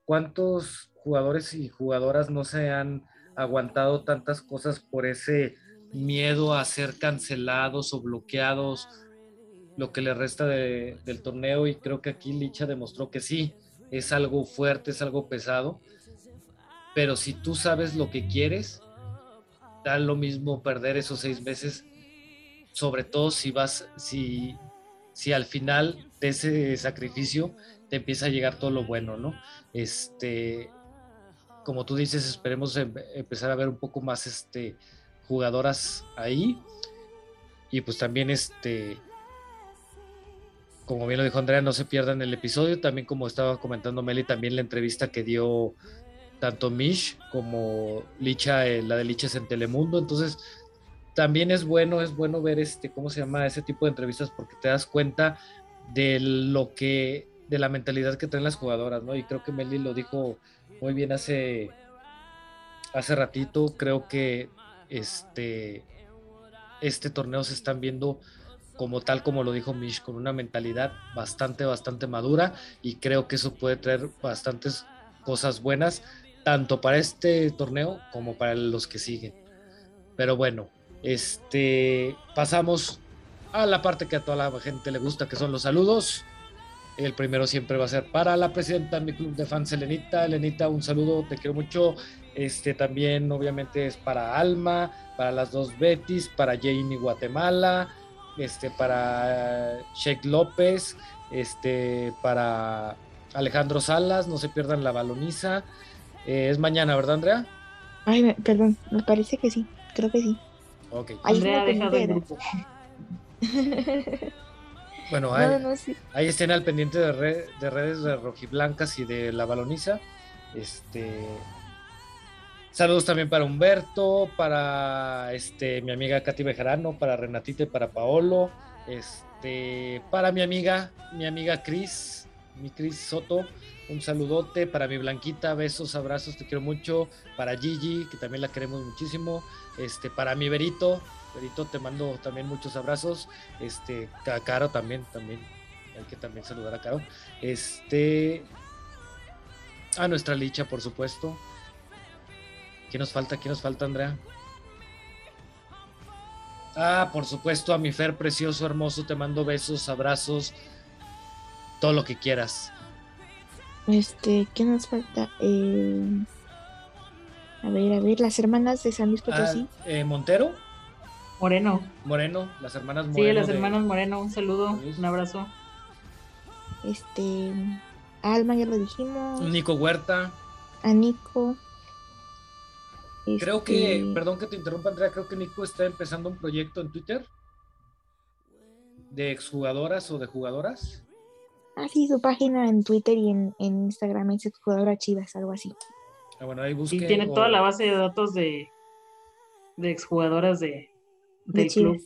Speaker 2: ¿Cuántos jugadores y jugadoras no se han aguantado tantas cosas por ese miedo a ser cancelados o bloqueados lo que le resta del torneo? Y creo que aquí Licha demostró que sí, es algo fuerte, es algo pesado, pero si tú sabes lo que quieres, da lo mismo perder esos seis meses, sobre todo si vas, si, si al final de ese sacrificio te empieza a llegar todo lo bueno, ¿no? Este, como tú dices, esperemos em, empezar a ver un poco más este, jugadoras ahí. Y pues también este, como bien lo dijo Andrea, no se pierdan el episodio. También como estaba comentando Meli, también la entrevista que dio tanto Mish como Licha, eh, la de Licha es en Telemundo, entonces también es bueno, es bueno ver este, ¿cómo se llama? Ese tipo de entrevistas porque te das cuenta de lo que, de la mentalidad que traen las jugadoras, ¿no? Y creo que Meli lo dijo muy bien hace, hace ratito, creo que este, este torneo se están viendo como tal como lo dijo Mish, con una mentalidad bastante, bastante madura y creo que eso puede traer bastantes cosas buenas tanto para este torneo como para los que siguen. Pero bueno, este pasamos a la parte que a toda la gente le gusta, que son los saludos. El primero siempre va a ser para la presidenta de mi club de fans, Elenita. Elenita, un saludo, te quiero mucho. Este también, obviamente, es para Alma, para las dos Betis, para Jane y Guatemala, este, para Sheikh López, este, para Alejandro Salas, no se pierdan la baloniza. Eh, es mañana, ¿verdad, Andrea?
Speaker 4: Ay, perdón, me parece que sí, creo que sí.
Speaker 2: Ok.
Speaker 3: Andrea, deja de grupo.
Speaker 2: bueno, ahí, estén al pendiente de, redes de rojiblancas y de la baloniza. Este, Saludos también para Humberto, para este, mi amiga Katy Bejarano, para Renatita y para Paolo, este, para mi amiga, mi amiga Cris, mi Cris Soto, un saludote, para mi Blanquita, besos, abrazos, te quiero mucho, para Gigi, que también la queremos muchísimo, este, para mi Berito, Berito, te mando también muchos abrazos, este, a Caro también, también, hay que también saludar a Caro, este, a nuestra Licha, por supuesto, ¿Qué nos falta? ¿Qué nos falta, Andrea? Ah, por supuesto, a mi Fer precioso, hermoso, te mando besos, abrazos, todo lo que quieras.
Speaker 4: Este, ¿qué nos falta? Eh, a ver, a ver, las hermanas de San Luis Potosí.
Speaker 2: Ah, eh, Montero.
Speaker 3: Moreno.
Speaker 2: Moreno, las hermanas Moreno.
Speaker 3: Sí, las hermanas Moreno, un saludo, un abrazo.
Speaker 4: Este, Alma, ya lo dijimos.
Speaker 2: Nico Huerta.
Speaker 4: A Nico.
Speaker 2: Creo que, este perdón que te interrumpa, Andrea, creo que Nico está empezando un proyecto en Twitter de exjugadoras o de jugadoras.
Speaker 4: Ah, sí, su página en Twitter y en, Instagram es exjugadora chivas, algo así.
Speaker 2: Ah, bueno, ahí busque,
Speaker 3: Y tiene toda la base de datos de, de exjugadoras de, del club.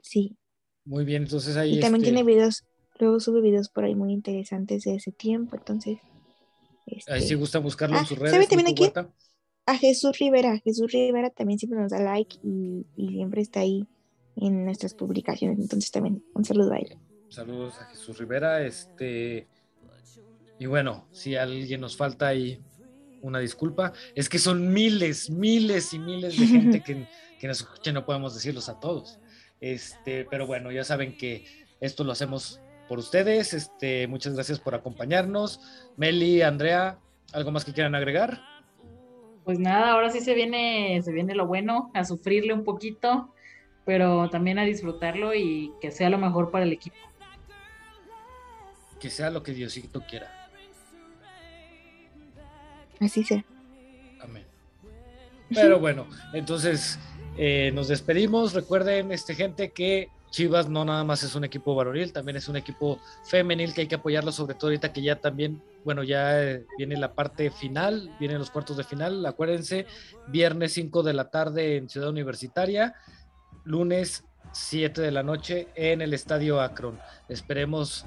Speaker 4: Sí.
Speaker 2: Muy bien, entonces ahí.
Speaker 4: Y también este tiene videos, luego sube videos por ahí muy interesantes de ese tiempo, entonces.
Speaker 2: Ahí sí este, gusta buscarlo en
Speaker 4: ah,
Speaker 2: sus redes.
Speaker 4: ¿Sabe también aquí? a Jesús Rivera. Jesús Rivera también siempre nos da like y, siempre está ahí en nuestras publicaciones. Entonces también un saludo a él.
Speaker 2: Saludos a Jesús Rivera. Este y bueno, si alguien nos falta ahí una disculpa, es que son miles, miles y miles de gente que, que nos escucha, no podemos decirlos a todos. Este, pero bueno, ya saben que esto lo hacemos por ustedes. Este, muchas gracias por acompañarnos. Meli, Andrea, ¿algo más que quieran agregar?
Speaker 3: pues nada, ahora sí se viene, se viene lo bueno, a sufrirle un poquito, pero también a disfrutarlo y que sea lo mejor para el equipo.
Speaker 2: Que sea lo que Diosito quiera.
Speaker 4: Así sea.
Speaker 2: Amén. Pero bueno, entonces eh, nos despedimos. Recuerden, este gente, que Chivas no nada más es un equipo varonil, también es un equipo femenil que hay que apoyarlo, sobre todo ahorita que ya también, bueno, ya eh, viene la parte final, vienen los cuartos de final, acuérdense, viernes 5 de la tarde en Ciudad Universitaria, lunes 7 de la noche en el Estadio Akron. Esperemos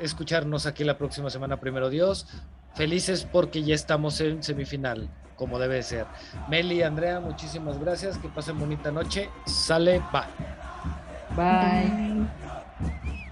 Speaker 2: escucharnos aquí la próxima semana, primero Dios. Felices porque ya estamos en semifinal, como debe ser. Meli, Andrea, muchísimas gracias, que pasen bonita noche. Sale, bye.
Speaker 3: Bye. Bye.